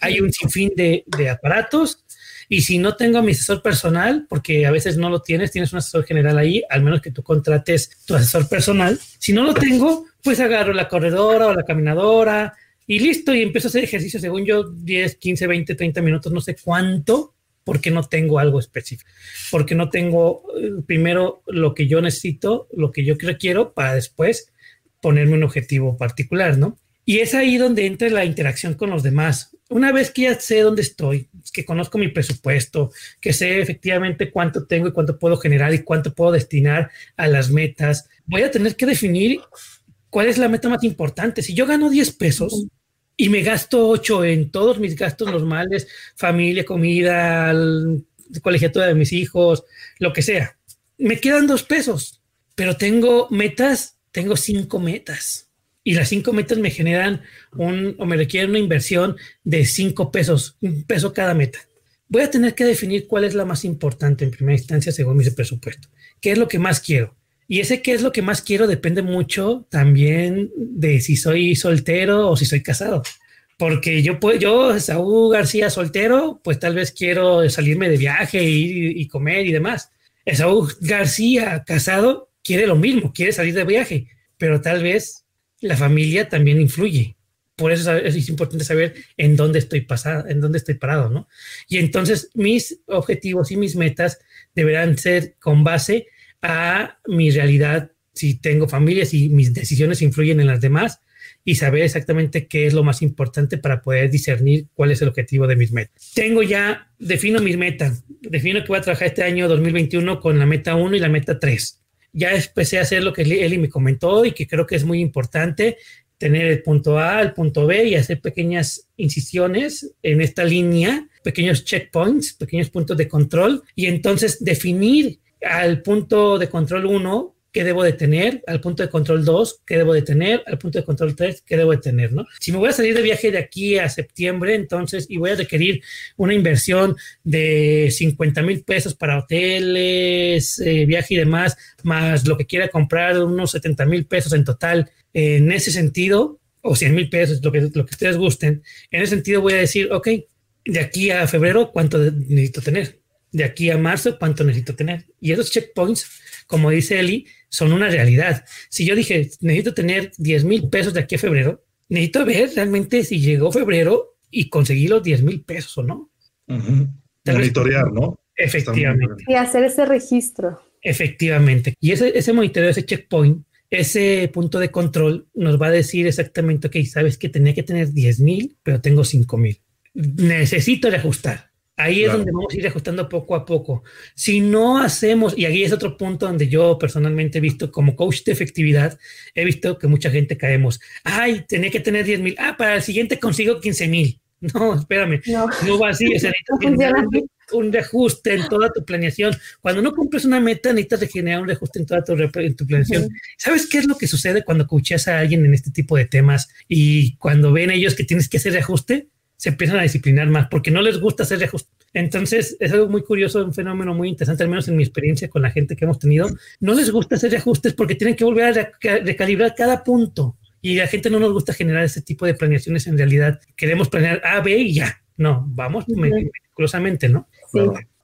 Hay un sinfín de, de aparatos y si no tengo mi asesor personal, porque a veces no lo tienes, tienes un asesor general ahí, al menos que tú contrates tu asesor personal. Si no lo tengo, pues agarro la corredora o la caminadora y listo, y empiezo a hacer ejercicio según yo 10, 15, 20, 30 minutos, no sé cuánto, porque no tengo algo específico, porque no tengo eh, primero lo que yo necesito, lo que yo quiero para después ponerme un objetivo particular, ¿no? Y es ahí donde entra la interacción con los demás. Una vez que ya sé dónde estoy, que conozco mi presupuesto, que sé efectivamente cuánto tengo y cuánto puedo generar y cuánto puedo destinar a las metas, voy a tener que definir cuál es la meta más importante. Si yo gano 10 pesos, y me gasto ocho en todos mis gastos normales, familia, comida, colegiatura de mis hijos, lo que sea. Me quedan dos pesos, pero tengo metas, tengo cinco metas. Y las cinco metas me generan un, o me requieren una inversión de cinco pesos, un peso cada meta. Voy a tener que definir cuál es la más importante en primera instancia según mi presupuesto. ¿Qué es lo que más quiero? Y ese qué es lo que más quiero depende mucho también de si soy soltero o si soy casado. Porque yo, pues, yo, Saúl García soltero, pues tal vez quiero salirme de viaje y, y comer y demás. Saúl García casado quiere lo mismo, quiere salir de viaje, pero tal vez la familia también influye. Por eso es importante saber en dónde estoy pasado, en dónde estoy parado, ¿no? Y entonces mis objetivos y mis metas deberán ser con base a mi realidad, si tengo familia, si mis decisiones influyen en las demás y saber exactamente qué es lo más importante para poder discernir cuál es el objetivo de mis metas. Tengo ya, defino mis metas, defino que voy a trabajar este año 2021 con la meta 1 y la meta 3. Ya empecé a hacer lo que Eli me comentó y que creo que es muy importante, tener el punto A, el punto B y hacer pequeñas incisiones en esta línea, pequeños checkpoints, pequeños puntos de control. Y entonces definir al punto de control 1 qué debo de tener, al punto de control 2, qué debo de tener, al punto de control 3, qué debo de tener, ¿no? Si me voy a salir de viaje de aquí a septiembre, entonces, y voy a requerir una inversión de 50 mil pesos para hoteles, eh, viaje y demás, más lo que quiera comprar, unos 70 mil pesos en total, en ese sentido, o 100 mil pesos, lo que, lo que ustedes gusten, en ese sentido voy a decir, ok, de aquí a febrero, ¿cuánto necesito tener? de aquí a marzo cuánto necesito tener. Y esos checkpoints, como dice Eli, son una realidad. Si yo dije, necesito tener 10 mil pesos de aquí a febrero, necesito ver realmente si llegó febrero y conseguí los 10 mil pesos o no. Monitorear, ¿no? Efectivamente. Y hacer ese registro. Efectivamente. Y ese, ese monitoreo, ese checkpoint, ese punto de control nos va a decir exactamente, ok, sabes que tenía que tener 10 mil, pero tengo 5 mil. Necesito reajustar. Ahí es donde vamos a ir ajustando poco a poco. Si no hacemos, y aquí es otro punto donde yo personalmente he visto como coach de efectividad, he visto que mucha gente caemos, ay, tenía que tener 10 mil, ah, para el siguiente consigo 15 mil. [laughs] No, espérame, no, va así, [laughs] es un reajuste en toda tu planeación. Cuando no cumples una meta, necesitas generar un reajuste en toda tu, tu planeación. ¿Sabes qué es lo que sucede cuando coacheas a alguien en este tipo de temas y cuando ven ellos que tienes que hacer reajuste? Se empiezan a disciplinar más porque no les gusta hacer reajustes. Entonces, es algo muy curioso, un fenómeno muy interesante, al menos en mi experiencia con la gente que hemos tenido. No les gusta hacer reajustes porque tienen que volver a recalibrar cada punto. Y a la gente no nos gusta generar ese tipo de planeaciones en realidad. Queremos planear A, B y ya. No, vamos meticulosamente, ¿no?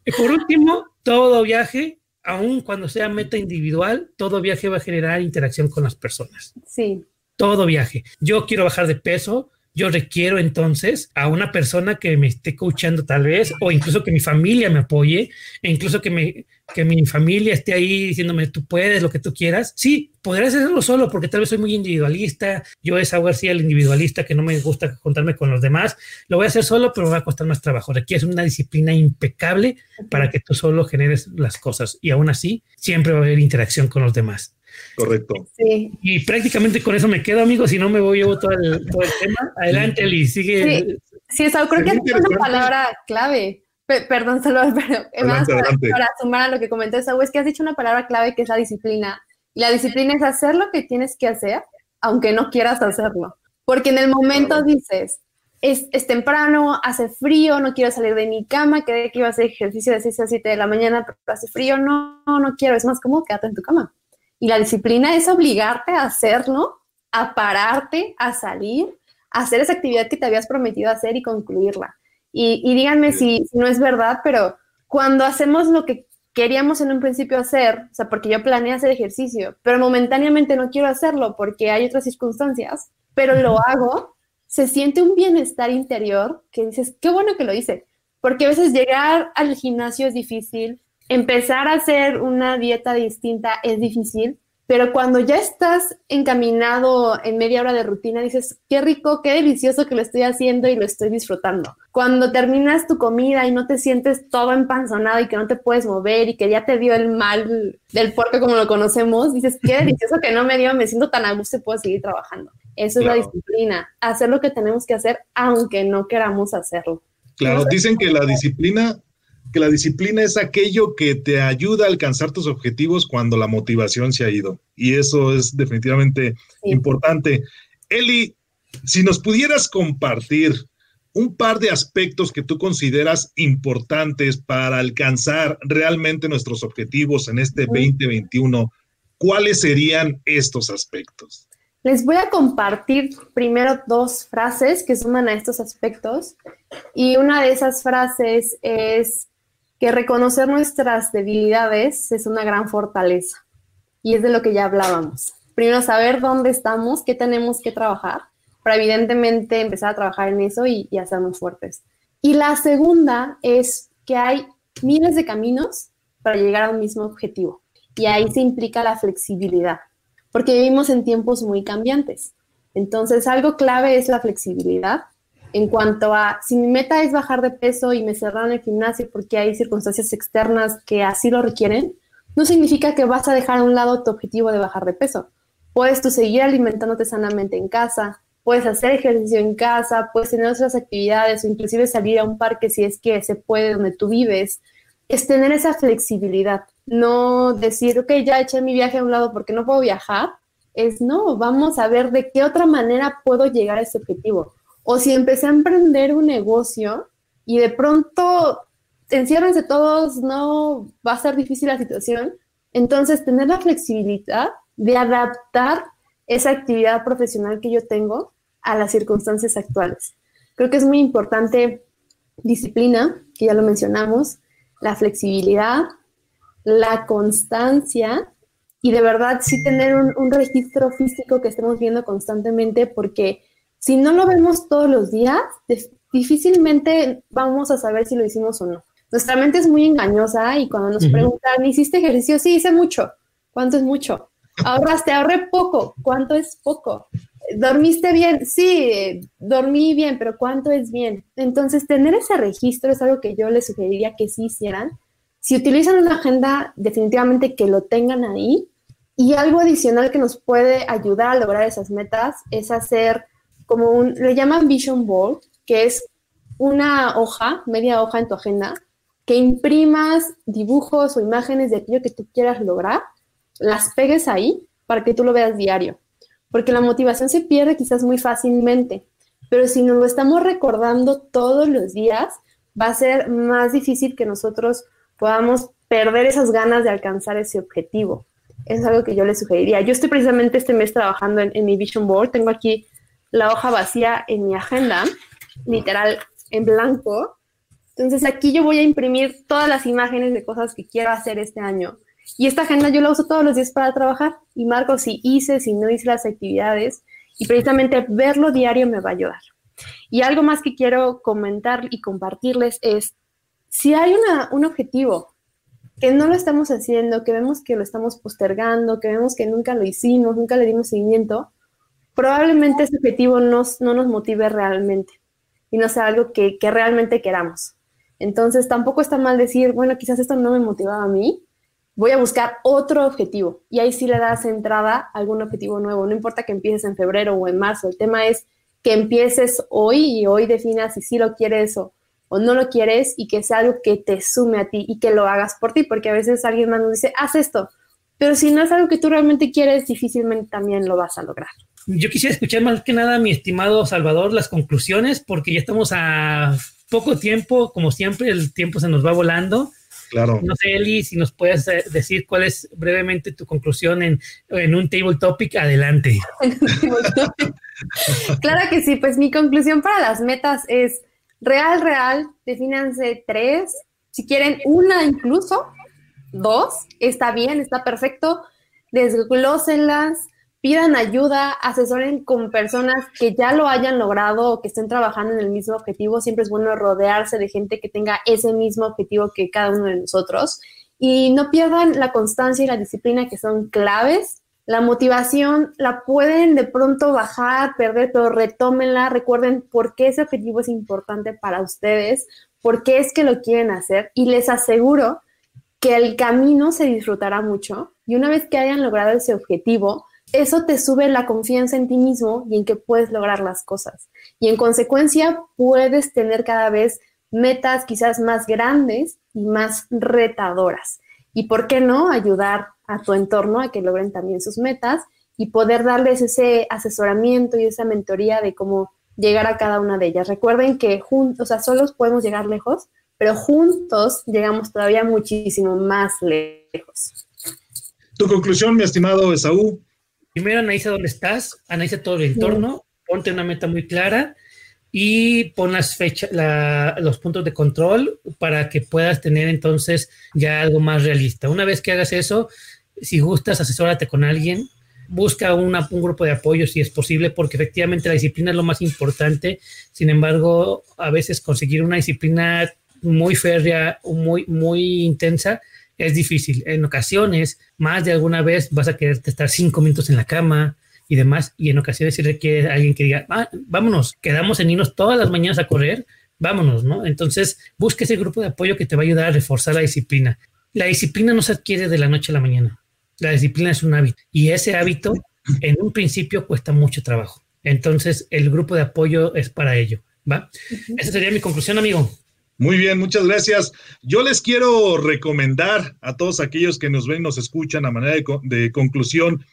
Y por último, todo viaje aun cuando sea meta individual, todo viaje va a generar interacción con las personas. Sí. Todo viaje. Yo quiero bajar de peso, yo requiero entonces a una persona que me esté coachando tal vez, o incluso que mi familia me apoye, e incluso que, me, que mi familia esté ahí diciéndome, tú puedes, lo que tú quieras. Sí, podría hacerlo solo porque tal vez soy muy individualista, yo es algo así el individualista que no me gusta contarme con los demás, lo voy a hacer solo, pero me va a costar más trabajo. Requiere una disciplina impecable para que tú solo generes las cosas y aún así siempre va a haber interacción con los demás. Correcto. Sí. Y prácticamente con eso me quedo, amigos, si no me voy yo todo el, todo el tema. Adelante, Eli, sigue. Sí, eso creo que es una palabra clave. perdón, Salvador, [laughs] pero adelante, para, sumar a lo que comentó Saúl, es que has dicho una palabra clave que es la disciplina. Y la disciplina es hacer lo que tienes que hacer, aunque no quieras hacerlo. Porque en el momento dices, es, es, temprano, hace frío, no quiero salir de mi cama, creí que iba a hacer ejercicio de 6 a 7 de la mañana, pero hace frío, no, no, no quiero, es más cómodo quédate en tu cama. Y la disciplina es obligarte a hacerlo, a pararte, a salir, a hacer esa actividad que te habías prometido hacer y concluirla. Y, y díganme si, si, no es verdad, pero cuando hacemos lo que queríamos en un principio hacer, o sea, porque yo planeé hacer ejercicio, pero momentáneamente no quiero hacerlo porque hay otras circunstancias, pero lo hago, se siente un bienestar interior que dices, qué bueno que lo hice, porque a veces llegar al gimnasio es difícil, empezar a hacer una dieta distinta es difícil, pero cuando ya estás encaminado en media hora de rutina, dices, qué rico, qué delicioso que lo estoy haciendo y lo estoy disfrutando. Cuando terminas tu comida y no te sientes todo empanzonado y que no te puedes mover y que ya te dio el mal del puerco como lo conocemos, dices, qué [laughs] delicioso que no me dio, me siento tan a gusto y puedo seguir trabajando. Eso claro. es la disciplina, hacer lo que tenemos que hacer aunque no queramos hacerlo. Claro, dicen que la disciplina que la disciplina es aquello que te ayuda a alcanzar tus objetivos cuando la motivación se ha ido. Y eso es definitivamente sí. importante. Eli, si nos pudieras compartir un par de aspectos que tú consideras importantes para alcanzar realmente nuestros objetivos en este 2021, ¿cuáles serían estos aspectos? Les voy a compartir primero dos frases que suman a estos aspectos. Y una de esas frases es que reconocer nuestras debilidades es una gran fortaleza. Y es de lo que ya hablábamos. Primero, saber dónde estamos, qué tenemos que trabajar, para evidentemente empezar a trabajar en eso y, hacernos fuertes. Y la segunda es que hay miles de caminos para llegar a un mismo objetivo. Y ahí se implica la flexibilidad, porque vivimos en tiempos muy cambiantes. Entonces, algo clave es la flexibilidad en cuanto a si mi meta es bajar de peso y me cerraron el gimnasio porque hay circunstancias externas que así lo requieren, no significa que vas a dejar a un lado tu objetivo de bajar de peso. Puedes tú seguir alimentándote sanamente en casa, puedes hacer ejercicio en casa, puedes tener otras actividades o inclusive salir a un parque si es que se puede donde tú vives. Es tener esa flexibilidad, no decir, ok, ya eché mi viaje a un lado porque no puedo viajar. Es no, vamos a ver de qué otra manera puedo llegar a ese objetivo o si empecé a emprender un negocio y de pronto enciérrense todos, no va a ser difícil la situación. Entonces, tener la flexibilidad de adaptar esa actividad profesional que yo tengo a las circunstancias actuales. Creo que es muy importante disciplina, que ya lo mencionamos, la flexibilidad, la constancia y de verdad sí tener un, un registro físico que estemos viendo constantemente porque si no lo vemos todos los días, difícilmente vamos a saber si lo hicimos o no. Nuestra mente es muy engañosa y cuando nos uh -huh. preguntan, ¿hiciste ejercicio? Sí, hice mucho. ¿Cuánto es mucho? Ahorraste, ahorré poco. ¿Cuánto es poco? ¿Dormiste bien? Sí, dormí bien, pero ¿cuánto es bien? Entonces, tener ese registro es algo que yo les sugeriría que sí hicieran. Si utilizan una agenda, definitivamente que lo tengan ahí. Y algo adicional que nos puede ayudar a lograr esas metas es hacer como un, le llaman Vision Board, que es una hoja, media hoja en tu agenda, que imprimas dibujos o imágenes de aquello que tú quieras lograr, las pegues ahí para que tú lo veas diario. Porque la motivación se pierde quizás muy fácilmente, pero si nos lo estamos recordando todos los días, va a ser más difícil que nosotros podamos perder esas ganas de alcanzar ese objetivo. Es algo que yo les sugeriría. Yo estoy precisamente este mes trabajando en, en mi Vision Board. Tengo aquí la hoja vacía en mi agenda, literal en blanco. Entonces aquí yo voy a imprimir todas las imágenes de cosas que quiero hacer este año. Y esta agenda yo la uso todos los días para trabajar y marco si hice, si no hice las actividades y precisamente verlo diario me va a ayudar. Y algo más que quiero comentar y compartirles es, si hay una, un objetivo que no lo estamos haciendo, que vemos que lo estamos postergando, que vemos que nunca lo hicimos, nunca le dimos seguimiento, probablemente ese objetivo no nos motive realmente y no sea algo que, que realmente queramos. Entonces tampoco está mal decir, bueno, quizás esto no me motivaba a mí, voy a buscar otro objetivo y ahí sí le das entrada a algún objetivo nuevo. No importa que empieces en febrero o en marzo, el tema es que empieces hoy y hoy definas si sí lo quieres o, o no lo quieres y que sea algo que te sume a ti y que lo hagas por ti, porque a veces alguien más nos dice, haz esto, pero si no es algo que tú realmente quieres, difícilmente también lo vas a lograr. Yo quisiera escuchar más que nada, mi estimado Salvador, las conclusiones, porque ya estamos a poco tiempo, como siempre, el tiempo se nos va volando. Claro. No sé, Eli, si nos puedes eh, decir cuál es brevemente tu conclusión en, en un table topic, adelante. [laughs] claro que sí, pues mi conclusión para las metas es real, real, defínanse tres, si quieren una incluso, dos, está bien, está perfecto, desglósenlas, pidan ayuda, asesoren con personas que ya lo hayan logrado o que estén trabajando en el mismo objetivo. Siempre es bueno rodearse de gente que tenga ese mismo objetivo que cada uno de nosotros. Y no pierdan la constancia y la disciplina que son claves. La motivación la pueden de pronto bajar, perder, pero retómenla. Recuerden por qué ese objetivo es importante para ustedes, por qué es que lo quieren hacer. Y les aseguro que el camino se disfrutará mucho. Y una vez que hayan logrado ese objetivo, eso te sube la confianza en ti mismo y en que puedes lograr las cosas. Y en consecuencia puedes tener cada vez metas quizás más grandes y más retadoras. Y por qué no ayudar a tu entorno a que logren también sus metas y poder darles ese asesoramiento y esa mentoría de cómo llegar a cada una de ellas. Recuerden que juntos, o sea, solos podemos llegar lejos, pero juntos llegamos todavía muchísimo más lejos. Tu conclusión, mi estimado Esaú. Primero analiza dónde estás, analiza todo el entorno, ponte una meta muy clara y pon las fechas, los puntos de control para que puedas tener entonces ya algo más realista. Una vez que hagas eso, si gustas, asesórate con alguien, busca un grupo de apoyo si es posible, porque efectivamente la disciplina es lo más importante. Sin embargo, a veces conseguir una disciplina muy férrea, muy, muy intensa, es difícil. En ocasiones, más de alguna vez vas a querer estar cinco minutos en la cama y demás, y en ocasiones si requiere alguien que diga, ah, vámonos, quedamos en irnos todas las mañanas a correr, vámonos, ¿no? Entonces, busca ese grupo de apoyo que te va a ayudar a reforzar la disciplina. La disciplina no se adquiere de la noche a la mañana. La disciplina es un hábito y ese hábito en un principio cuesta mucho trabajo. Entonces, el grupo de apoyo es para ello, ¿va? Esa sería mi conclusión, amigo. Muy bien, muchas gracias. Yo les quiero recomendar a todos aquellos que nos ven y nos escuchan a manera de, de conclusión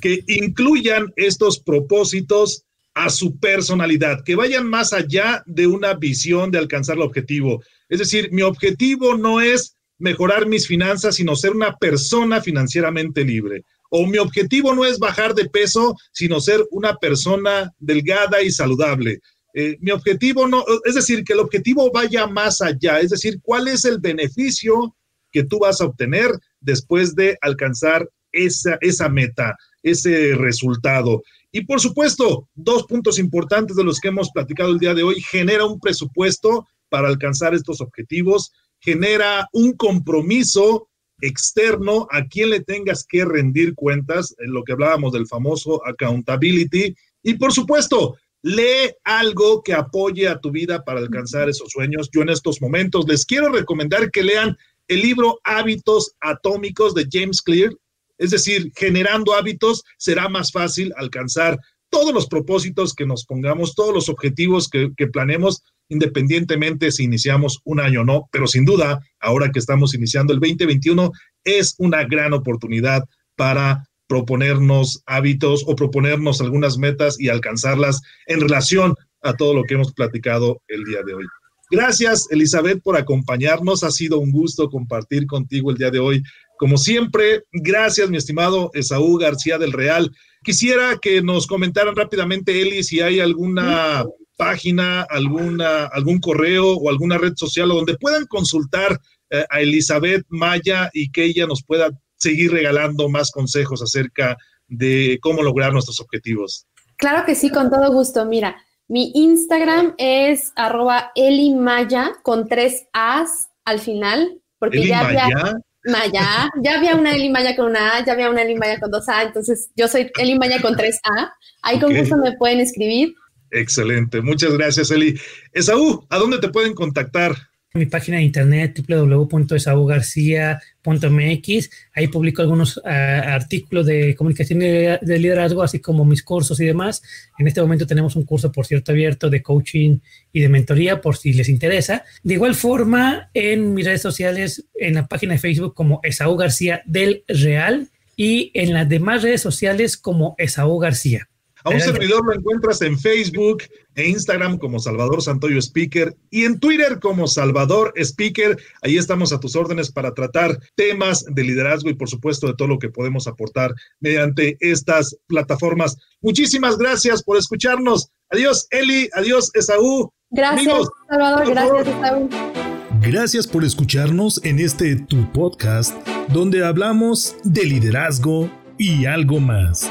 que incluyan estos propósitos a su personalidad, que vayan más allá de una visión de alcanzar el objetivo. Es decir, mi objetivo no es mejorar mis finanzas, sino ser una persona financieramente libre. O mi objetivo no es bajar de peso, sino ser una persona delgada y saludable. Eh, mi objetivo no, es decir, que el objetivo vaya más allá, es decir, cuál es el beneficio que tú vas a obtener después de alcanzar esa, esa meta, ese resultado. Y por supuesto, dos puntos importantes de los que hemos platicado el día de hoy, genera un presupuesto para alcanzar estos objetivos, genera un compromiso externo a quien le tengas que rendir cuentas, en lo que hablábamos del famoso accountability. Y por supuesto, Lee algo que apoye a tu vida para alcanzar esos sueños. Yo en estos momentos les quiero recomendar que lean el libro Hábitos Atómicos de James Clear. Es decir, generando hábitos será más fácil alcanzar todos los propósitos que nos pongamos, todos los objetivos que, que planeemos, independientemente si iniciamos un año o no. Pero sin duda, ahora que estamos iniciando el 2021, es una gran oportunidad para proponernos hábitos o proponernos algunas metas y alcanzarlas en relación a todo lo que hemos platicado el día de hoy. Gracias, Elizabeth, por acompañarnos. Ha sido un gusto compartir contigo el día de hoy. Como siempre, gracias, mi estimado Esaú García del Real. Quisiera que nos comentaran rápidamente, Eli, si hay alguna página, alguna, algún correo o alguna red social donde puedan consultar eh, a Elizabeth Maya y que ella nos pueda seguir regalando más consejos acerca de cómo lograr nuestros objetivos. Claro que sí, con todo gusto. Mira, mi Instagram es arroba elimaya con tres As al final, porque ya había, Maya, ya había una elimaya con una A, ya había una elimaya con dos A, entonces yo soy elimaya con tres A. Ahí con gusto me pueden escribir. Excelente, muchas gracias Eli. Esaú, ¿a dónde te pueden contactar? Mi página de internet www.esaugarcia.mx. Ahí publico algunos ah, artículos de comunicación de, liderazgo, así como mis cursos y demás. En este momento tenemos un curso, por cierto, abierto de coaching y de mentoría, por si les interesa. De igual forma, en mis redes sociales, en la página de Facebook como Esaú García del Real y en las demás redes sociales como Esaú García. A un servidor lo encuentras en Facebook e Instagram como Salvador Santoyo Speaker y en Twitter como Salvador Speaker. Ahí estamos a tus órdenes para tratar temas de liderazgo y por supuesto de todo lo que podemos aportar mediante estas plataformas. Muchísimas gracias por escucharnos. Adiós Eli, adiós Esaú. Gracias Salvador, gracias Esaú. Gracias por escucharnos en este tu podcast donde hablamos de liderazgo y algo más.